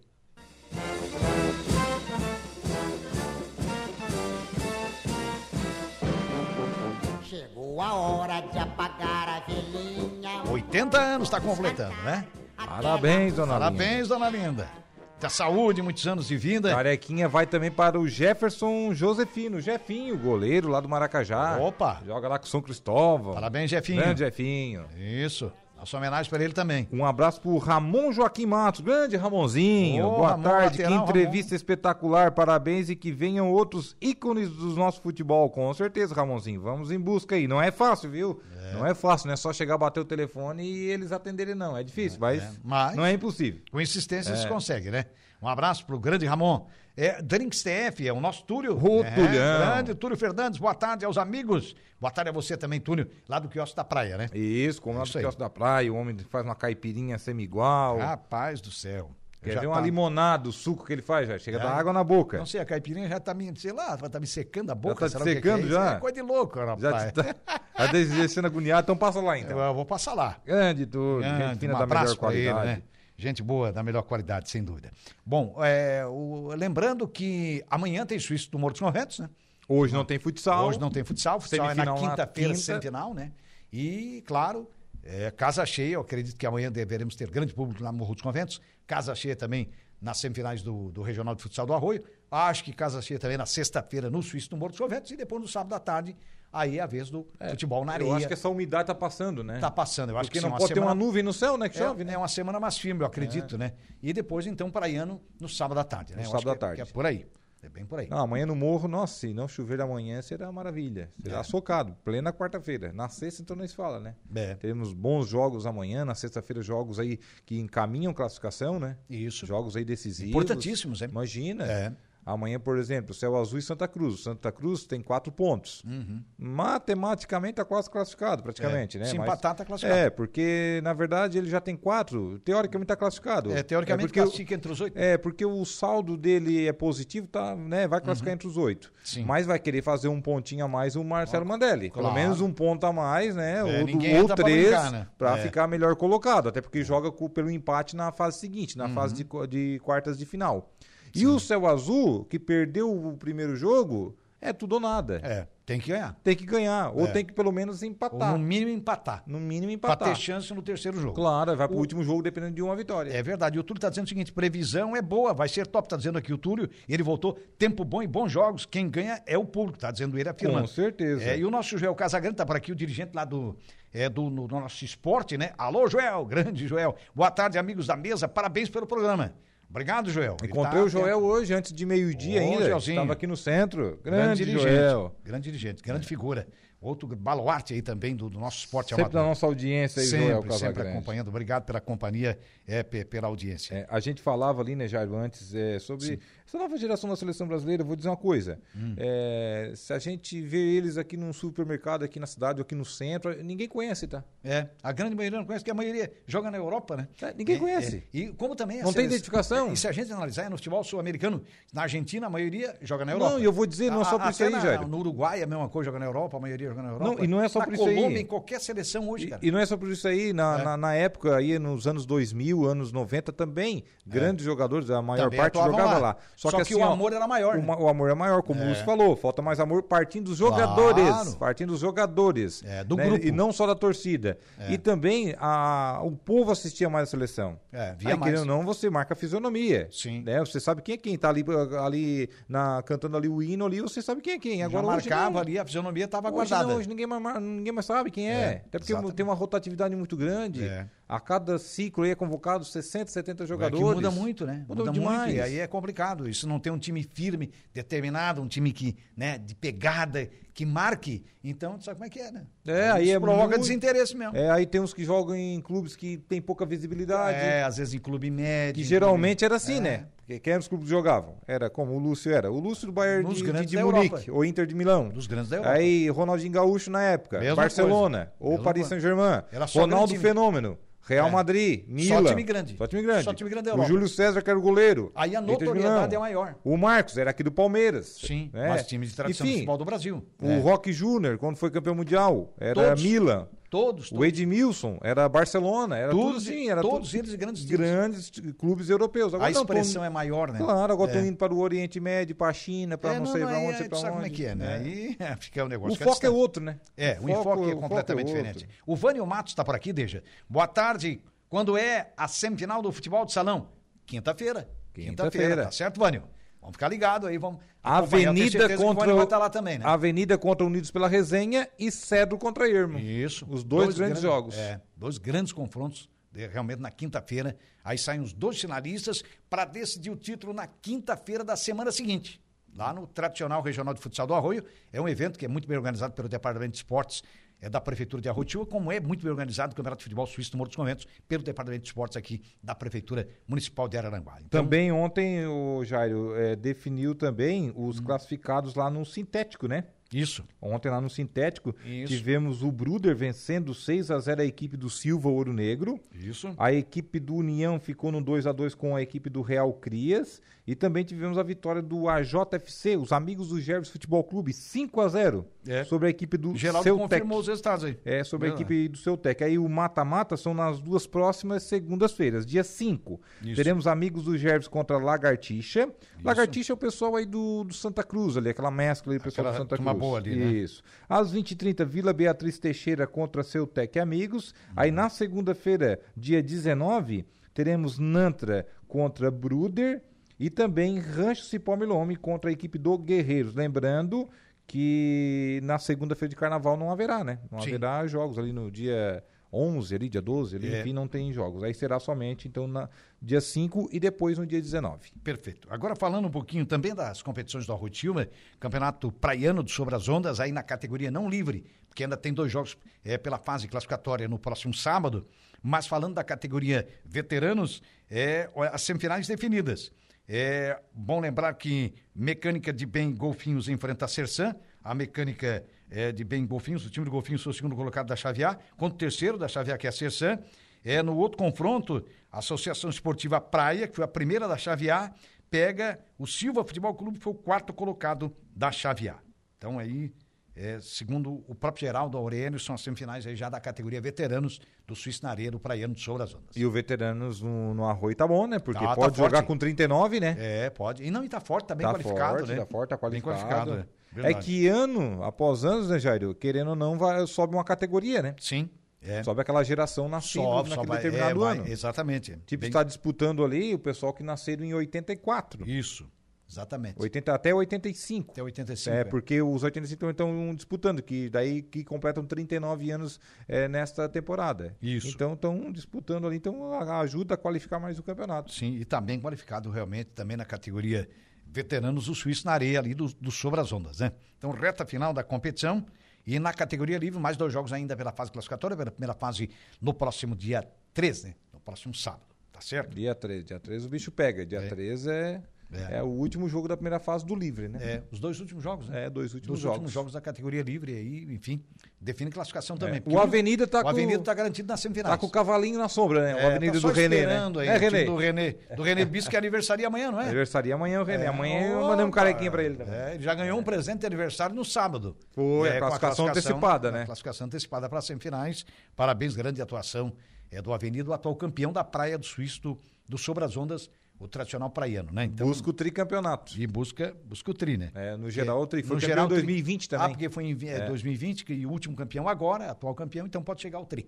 Chegou a hora de apagar a velhinha. 80 anos está completando, né? Parabéns, dona Linda. Parabéns, dona Linda. Muita saúde, muitos anos de vida. Carequinha vai também para o Jefferson Josefino, Jefinho, goleiro lá do Maracajá. Opa. Joga lá com São Cristóvão. Parabéns, Jefinho. Grande Jefinho. Isso. Nossa homenagem para ele também. Um abraço pro Ramon Joaquim Matos, grande Ramonzinho. Ô, Boa Ramon, tarde, que lateral, entrevista espetacular, parabéns e que venham outros ícones do nosso futebol, com certeza, Ramonzinho. Vamos em busca aí. Não é fácil, viu? Não é fácil, não é só chegar, bater o telefone e eles atenderem, não. É difícil, mas, mas- não é impossível. Com insistência se consegue, né? Um abraço pro grande Ramon. É, Drinks TF, é o nosso Túlio. Ô, é. Grande Túlio Fernandes, boa tarde aos amigos. Boa tarde a você também, Túlio, lá do quiosque da praia, né? Isso, como lá Isso do quiosque da praia, o homem faz uma caipirinha semi-igual. Rapaz do céu. Quer Já ver uma tá- limonada, o suco que ele faz, já chega É. da água na boca. Não sei, a caipirinha já tá me, sei lá, tá me secando a boca. tá te sei lá o que secando que é já? É coisa de louco, rapaz. Já tá, tá deixando agoniado, então passa lá então. Eu vou passar lá. Grande tudo, gente Grande, fina um da melhor abraço pra ele, qualidade. né? Gente boa, da melhor qualidade, sem dúvida. Bom, é, o- lembrando que amanhã tem Suíço do Morro dos Conventos, né? Hoje não tem futsal. Hoje não tem futsal, futsal é na quinta-feira, quinta. semifinal, né? E, claro, É, casa cheia, eu acredito que amanhã deveremos ter grande público lá no Morro dos Conventos. Casa cheia também nas semifinais do, do Regional de Futsal do Arroio. Acho que casa cheia também na sexta-feira no Suíço no Morro dos Conventos. E depois no sábado à tarde, aí é a vez do futebol na areia. Eu acho que essa umidade tá passando, né? Tá passando, eu acho Porque que sim, não pode ter semana- uma nuvem no céu, né? Que chove, é, né? é uma semana mais firme, eu acredito, né? E depois, então, praiano no sábado à tarde, né? No Eu sábado à é- que tarde. É por aí. É bem por aí. Não, amanhã no morro, nossa, se não chover amanhã será maravilha. Será É. socado, plena quarta-feira. Na sexta, então, nós fala, né? É. Teremos bons jogos amanhã, na sexta-feira, jogos aí que encaminham classificação, né? Isso. Jogos aí decisivos. Importantíssimos, hein? Imagina. É. Amanhã, por exemplo, Céu Azul e Santa Cruz. Santa Cruz tem quatro pontos. Uhum. Matematicamente está quase classificado, praticamente, É. né? Se Mas- empatar, tá classificado. É, porque, na verdade, ele já tem quatro. Teoricamente está classificado. É, teoricamente, porque o- classifica entre os oito. É, porque o saldo dele é positivo, tá, né? Vai classificar entre os oito. Uhum. Sim. Mas vai querer fazer um pontinho a mais o Marcelo Mandelli. Pelo claro. menos um ponto a mais, né? É, ou, ou três, brincar, né? É. ficar melhor colocado. Até porque joga co- pelo empate na fase seguinte, Uhum. na fase de, de quartas de final. E o Céu Azul, que perdeu o primeiro jogo, é tudo ou nada. É, tem que ganhar. Tem que ganhar. Ou É. tem que pelo menos Ou empatar. no mínimo empatar. No mínimo Pra empatar. ter chance no terceiro jogo. Claro, vai pro O- último jogo dependendo de uma vitória. É verdade. E o Túlio está dizendo o seguinte: previsão é boa, vai ser top. Está dizendo aqui o Túlio. Ele voltou. Tempo bom e bons jogos. Quem ganha é o público. Está dizendo ele afirmando. Com certeza. É, e o nosso Joel Casagrande está por aqui, o dirigente lá do, é, do, no- do nosso esporte, né? Alô, Joel, grande Joel. Boa tarde, amigos da mesa. Parabéns pelo programa. Obrigado, Joel. Encontrei tá o Joel atento. hoje, antes de meio-dia ainda. Joelzinho. Estava aqui no centro. Grande Grande, dirigente. Joel. Grande dirigente, grande figura. Outro baluarte aí também do, do nosso esporte Sempre amador. da nossa audiência aí, Joel Sempre, sempre Casagrande. acompanhando. Obrigado pela companhia, é, pe- pela audiência. É, a gente falava ali, né, Jairo, antes, é, sobre essa nova geração da seleção brasileira. Eu Vou dizer uma coisa. Hum. É, se a gente vê eles aqui num supermercado, aqui na cidade, ou aqui no centro, ninguém conhece, tá? É, a grande maioria não conhece, porque a maioria joga na Europa, né? É, ninguém É, conhece. é. E como também Não tem seleção- identificação. E se a gente analisar é no futebol sul-americano, na Argentina a maioria joga na Europa. Não, e eu vou dizer, não é só por isso aí, Jairo. No Uruguai a mesma coisa, joga na Europa, a maioria joga na Europa. Não, e não é só na por isso aí. Colômbia, em qualquer seleção hoje, E, cara. e não é só por isso aí, na, É. na, na época, aí nos anos 2000, anos 90 também, grandes jogadores, a maior Também parte jogava lá. lá. Só que assim, o ó, amor era maior, O, né? ma- o amor é maior, como o Lúcio falou, falta mais amor partindo dos jogadores. Claro. Partindo dos jogadores. É, do né? grupo. E não só da torcida. E também a, o povo assistia mais a seleção. É, via Aí, mais. querendo ou não, você marca a fisionomia. Sim. Né? Você sabe quem é quem. Tá ali, ali na, cantando ali o hino ali, você sabe quem é quem. Agora Já marcava ali, a fisionomia estava Hoje, guardada. não, hoje ninguém, mais, ninguém mais sabe quem é. É, Até porque exatamente. tem uma rotatividade muito grande. É. A cada ciclo aí é convocado 60, 70 É jogadores. muda muito, né? Muda, Muda, demais. muito. E aí é complicado. Isso não tem um time firme, determinado, um time que, né, de pegada, que marque. Então, sabe como é que é, né? É, aí é provoca muito- desinteresse mesmo. É, aí tem uns que jogam em clubes que tem pouca visibilidade. É, às vezes em clube médio. Que geralmente era assim, É. né? Porque quem eram os clubes que jogavam? Era como o Lúcio era. O Lúcio do Bayern Nos de, de, de Munique, ou Inter de Milão. Dos grandes da Europa. Aí Ronaldinho Gaúcho na época, Mesma Barcelona, coisa. ou Mesma Paris. Saint-Germain, Ronaldo. Fenômeno, Real É. Madrid, Milan. time grande. Só time grande. Só time grande da o Europa. Júlio César que era o goleiro. Aí a notoriedade é maior. O Marcos era aqui do Palmeiras. Sim, né? mas times de tradição do Enfim, futebol do Brasil. O É. Rock Júnior, quando foi campeão mundial, era Todos. Milan. Todos, O todos. Edmilson era Barcelona, era tudo Todos, assim, era todos tudo eles grandes times. grandes t- clubes europeus. Agora A não, expressão é maior, né? Claro, agora é. estão indo para o Oriente Médio, para a China, para É, não, sei para onde, é, sei para sabe onde. como é que é, né? Aí é, fica o negócio. O foco é outro, né? É, o, enfoque é completamente outro. diferente. O Vânio Matos está por aqui, Deja. Boa tarde. Quando é a semifinal do futebol de salão? Quinta-feira. Quinta-feira. Tá certo, Vânio? Vamos ficar ligado aí, vamos. Avenida o contra o- vai estar lá também, né? Avenida contra Unidos pela Resenha e Cedro contra Irmo. Isso. Os dois, grandes, jogos. É, dois grandes confrontos, de- realmente na quinta-feira. Aí saem os dois finalistas para decidir o título na quinta-feira da semana seguinte. Lá no tradicional Regional de Futsal do Arroio. É um evento que é muito bem organizado pelo Departamento de Esportes é, da Prefeitura de Arroio, como é muito bem organizado o Campeonato de Futebol Suíço do Morro dos Conventos pelo Departamento de Esportes aqui da Prefeitura Municipal de Araranguá. Então, Também ontem o Jairo eh, definiu também os Hum. classificados lá no sintético, né? Isso. Ontem lá no sintético Isso. tivemos o Bruder vencendo 6 a 0 a equipe do Silva Ouro Negro. Isso. A equipe do União ficou no 2 a 2 com a equipe do Real Crias e também tivemos a vitória do AJFC, os amigos do Gerves Futebol Clube, 5 a 0 É. sobre a equipe do Geraldo Ceutec. confirmou os resultados aí. É, sobre a equipe do seu Tec. Aí o mata-mata são nas duas próximas segundas-feiras, dia 5. Isso. Teremos amigos do Gerves contra Lagartixa. Lagartixa é o pessoal aí do, do Santa Cruz ali, aquela mescla aí do pessoal Aquela do Santa Cruz. Boa ali, né? Isso. Às 20h30, Vila Beatriz Teixeira contra Ceutec Amigos. Aí na segunda-feira, dia 19, teremos Nantra contra Bruder e também Rancho Cipó Milome contra a equipe do Guerreiros. Lembrando que na segunda-feira de carnaval não haverá, né? Não Sim. haverá jogos ali no dia 11, ali, dia 12, ali, É. enfim, não tem jogos. Aí será somente, então, na dia 5 e depois no dia 19. Perfeito. Agora falando um pouquinho também das competições do Arrotilma, Campeonato Praiano do Sobre as Ondas, aí na categoria não livre, porque ainda tem dois jogos é, pela fase classificatória no próximo sábado, mas falando da categoria veteranos, é, as semifinais definidas. É bom lembrar que Mecânica de Bem Golfinhos enfrenta a Sersan, a Mecânica é, de Bem Golfinhos, o time do Golfinhos foi o segundo colocado da Chave A, contra o terceiro da Chave A, que é a Sersan. É, no outro confronto, a Associação Esportiva Praia, que foi a primeira da Chave A, pega o Silva Futebol Clube, que foi o quarto colocado da Chave A. Então aí, é, segundo o próprio Geraldo Aurélio, são as semifinais aí já da categoria veteranos do Suíço na Areia, do Praiano de Sobre as Ondas. E o veteranos no, no Arroio tá bom, né? Porque Tá, tá pode jogar forte. com 39, né? É, pode. E não, e tá forte, tá bem tá qualificado, forte, né? tá forte, tá Bem qualificado. qualificado, é. É Verdade. que ano após anos, né, Jairo? Querendo ou não, vai, sobe uma categoria, né? Sim, é. Sobe aquela geração nascida Sobe, naquele sobe, determinado é, vai, ano. Exatamente. Tipo, Bem- está disputando ali o pessoal que nasceram em 84. Isso, exatamente. 80, até 85. Até 85. É, porque os 85 estão disputando, que daí que completam 39 anos é, nesta temporada. Isso. Então estão disputando ali, então ajuda a qualificar mais o campeonato. Sim, e tá bem qualificado realmente também na categoria veteranos do Suíço na areia ali do, do Sobre as Ondas, né? Então, reta final da competição e na categoria livre, mais dois jogos ainda pela fase classificatória, pela primeira fase no próximo dia 3, né? No próximo sábado, tá certo? Dia 13, dia 13 o bicho pega. Dia É. 13 é, É. é. o último jogo da primeira fase do livre, né? É, os dois últimos jogos, né? É, dois últimos Dos jogos. últimos jogos da categoria livre aí, enfim, define classificação também. É. porque O Avenida tá o com- Avenida tá garantido nas semifinais. Tá com o cavalinho na sombra, né? É, o Avenida tá do Renê, né? esperando aí, é, o Renê. do Renê, do Renê Bisco que é aniversaria amanhã, não é? Aniversaria amanhã o Renê. É, amanhã eu opa! mandei um carequinha pra ele também. É, ele já ganhou um presente de aniversário no sábado. Foi, a com classificação antecipada, a né? Classificação antecipada para as semifinais. Parabéns, grande atuação é do Avenida, o atual campeão da praia do Suíço, do, do Sobre as Ondas, o tradicional praiano, né? Então, Busca o tricampeonato. E busca, busca o tri, né? É, no geral, o tri. Foi no geral, em 2020 tri- também. Ah, porque foi em vi- é, 2020, que, o último campeão agora, atual campeão, então pode chegar ao tri.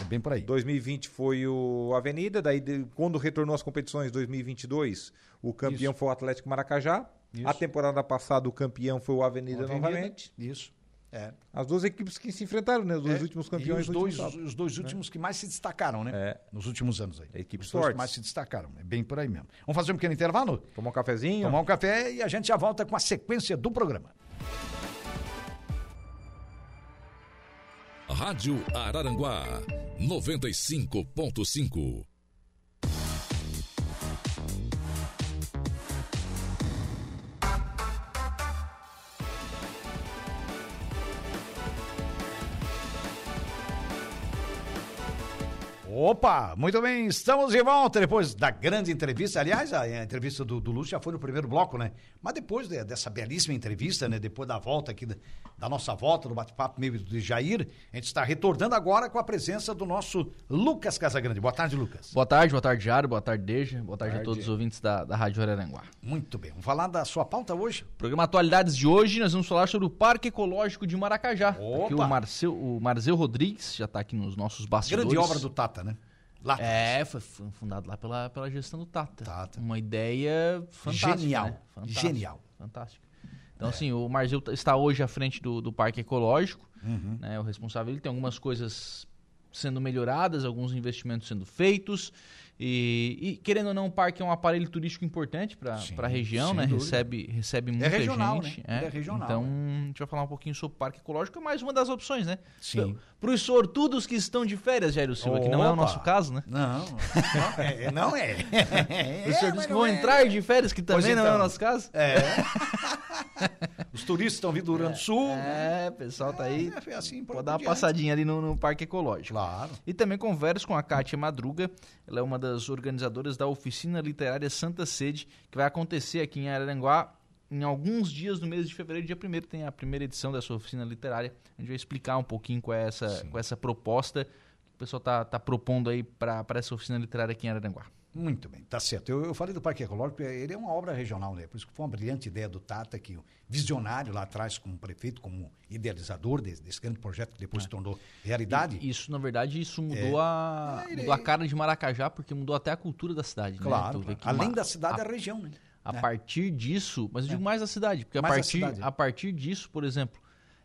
É bem por aí. 2020 foi o Avenida, daí de- quando retornou às competições 2022, o campeão foi o Atlético Maracajá. Isso. A temporada passada o campeão foi o Avenida, Avenida, novamente. Isso. É. As duas equipes que se enfrentaram, né? Os dois É, últimos e campeões os do dois, último os, os dois últimos que mais se destacaram, né? É. Nos últimos anos aí. Equipes os dois que mais se destacaram. É bem por aí mesmo. Vamos fazer um pequeno intervalo? Tomar um cafezinho? Tomar um café e a gente já volta com a sequência do programa. Rádio Araranguá 95.5. Opa, muito bem, estamos de volta depois da grande entrevista. Aliás, a, a entrevista do, do Lúcio já foi no primeiro bloco, né? Mas depois de- dessa belíssima entrevista, né? Depois da volta aqui, da, da nossa volta, do bate-papo meio de Jair, a gente está retornando agora com a presença do nosso Lucas Casagrande. Boa tarde, Lucas. Boa tarde, boa tarde, Jário, boa tarde, Deja, boa tarde, a Tarde. todos os ouvintes da, da Rádio Araranguá. Muito bem, vamos falar da sua pauta hoje? Programa Atualidades de hoje, nós vamos falar sobre o Parque Ecológico de Maracajá. Tá Aqui Opa! o Marcel, o Marzeu Rodrigues já está aqui nos nossos bastidores. Grande obra do Tata, né? Lá. É, foi fundado lá pela, pela gestão do Tata. Tata. Uma ideia fantástica. Genial, né? Fantástica, genial. Fantástica. Então, assim, o Marzeu tá- está hoje à frente do, do Parque Ecológico. Uhum. Né, o responsável ele tem algumas coisas sendo melhoradas, alguns investimentos sendo feitos. E, e, querendo ou não, o parque é um aparelho turístico importante para a região, né? dúvida. Recebe, recebe muita regional, gente. né? Ele é regional, Então, a gente vai falar um pouquinho sobre o Parque Ecológico, é mais uma das opções, né? Sim. Para os sortudos que estão de férias, Jairo Silva, que não é o Opa! nosso caso, né? Não, não é. Não é. Os sortudos mas que vão é. entrar de férias, que também Pois não é o então. nosso caso. É. Turistas estão vindo do Rio Grande do Sul. É, o pessoal tá aí. É, assim, por Pode dar uma diante. passadinha ali no, no Parque Ecológico. Claro. E também converso com a Kátia Madruga, ela é uma das organizadoras da Oficina Literária Santa Sede, que vai acontecer aqui em Araranguá em alguns dias do mês de fevereiro, dia 1 tem a primeira edição dessa oficina literária. A gente vai explicar um pouquinho qual é essa, qual é essa proposta que o pessoal tá, tá propondo aí para essa oficina literária aqui em Araranguá. Muito bem, tá certo. Eu, eu falei do Parque Ecológico, ele é uma obra regional, né? Por isso que foi uma brilhante ideia do Tata, que o visionário lá atrás, como prefeito, como idealizador desse, desse grande projeto que depois se tornou realidade. E Isso, na verdade, isso mudou, a, É, ele- mudou a cara de Maracajá, porque mudou até a cultura da cidade. Claro, né? Claro. além Ma- da cidade, a, a, região, né? a né? partir disso, mas eu digo mais da cidade, porque a Mais partir, cidade. a partir disso, por exemplo,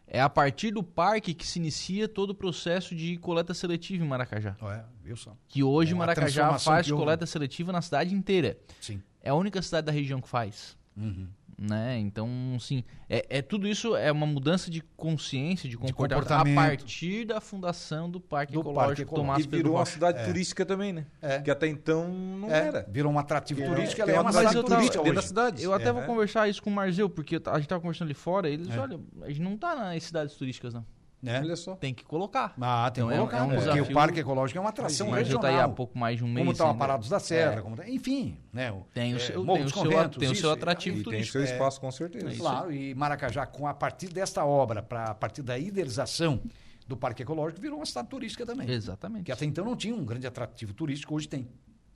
é a partir do parque que se inicia todo o processo de coleta seletiva em Maracajá. É, viu só? Que hoje É Maracajá faz coleta seletiva na cidade inteira. Sim. É a única cidade da região que faz. Uhum. Né? Então, sim, é, é tudo isso é uma mudança de consciência, de comportamento, comportamento. a partir da fundação do Parque Do Ecológico Parque Ecológico. Tomás E Pedro virou uma cidade turística também, né? É. Que até então não É, era. virou um atrativo É, turístico, ela é uma uma cidade tava- turística dentro hoje. da cidade. Eu até É. vou conversar isso com o Marzeu, porque a gente tava conversando ali fora, eles, olha, a gente não tá nas cidades turísticas, não. Né? Olha só. Tem que colocar. Ah, tem Então que é colocar, é um né? porque o Parque Ecológico é uma atração o Marzeu tá aí há regional. pouco mais de um mês. como estão a ainda. Parados da Serra, como tá- enfim, né? o- Tem o é, seu- Morro tem dos o seu- tem o seu atrativo e- E tem turístico. seu espaço, com certeza. É. Claro, e Maracajá, com a partir desta obra, pra, a partir da idealização do Parque Ecológico, virou uma cidade turística também. Exatamente. Que até então não tinha um grande atrativo turístico, hoje tem.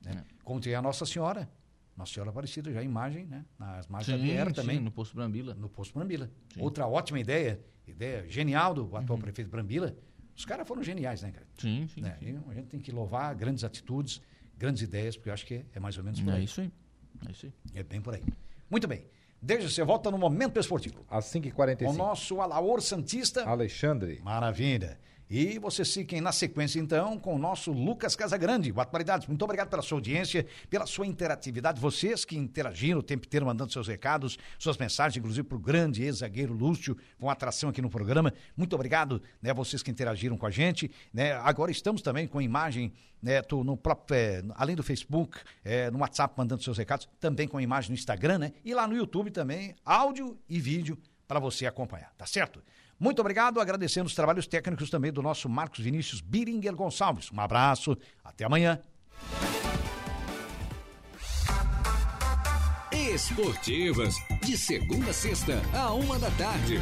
né? Como tem a Nossa Senhora, Nossa Senhora Aparecida, já a imagem, né? Nas margens da Sim, Vieira sim, também, no Posto Brambila. no posto Brambila. Outra ótima ideia, ideia genial do Uhum. atual prefeito Brambila. Os caras foram geniais, né, cara? Sim, sim. Né? sim. A gente tem que louvar grandes atitudes, grandes ideias, porque eu acho que é, é mais ou menos por É aí. isso aí. É isso aí. É bem por aí. Muito bem. Desde você volta no Momento Esportivo. Às Com o 5h45. nosso Alaor Santista. Alexandre. Maravilha. E vocês fiquem na sequência, então, com o nosso Lucas Casagrande. O Atualidades, muito obrigado pela sua audiência, pela sua interatividade. Vocês que interagiram o tempo inteiro, mandando seus recados, suas mensagens, inclusive para o grande ex-zagueiro Lúcio, uma atração aqui no programa. Muito obrigado, né, vocês que interagiram com a gente. Né? Agora estamos também com imagem, né, tô no próprio, é, além do Facebook, é, no WhatsApp, mandando seus recados, também com imagem no Instagram, né? E lá no YouTube também, áudio e vídeo para você acompanhar, tá certo? Muito obrigado, agradecendo os trabalhos técnicos também do nosso Marcos Vinícius Biringer Gonçalves. Um abraço, até amanhã. Esportivas, de segunda a sexta, a uma da tarde.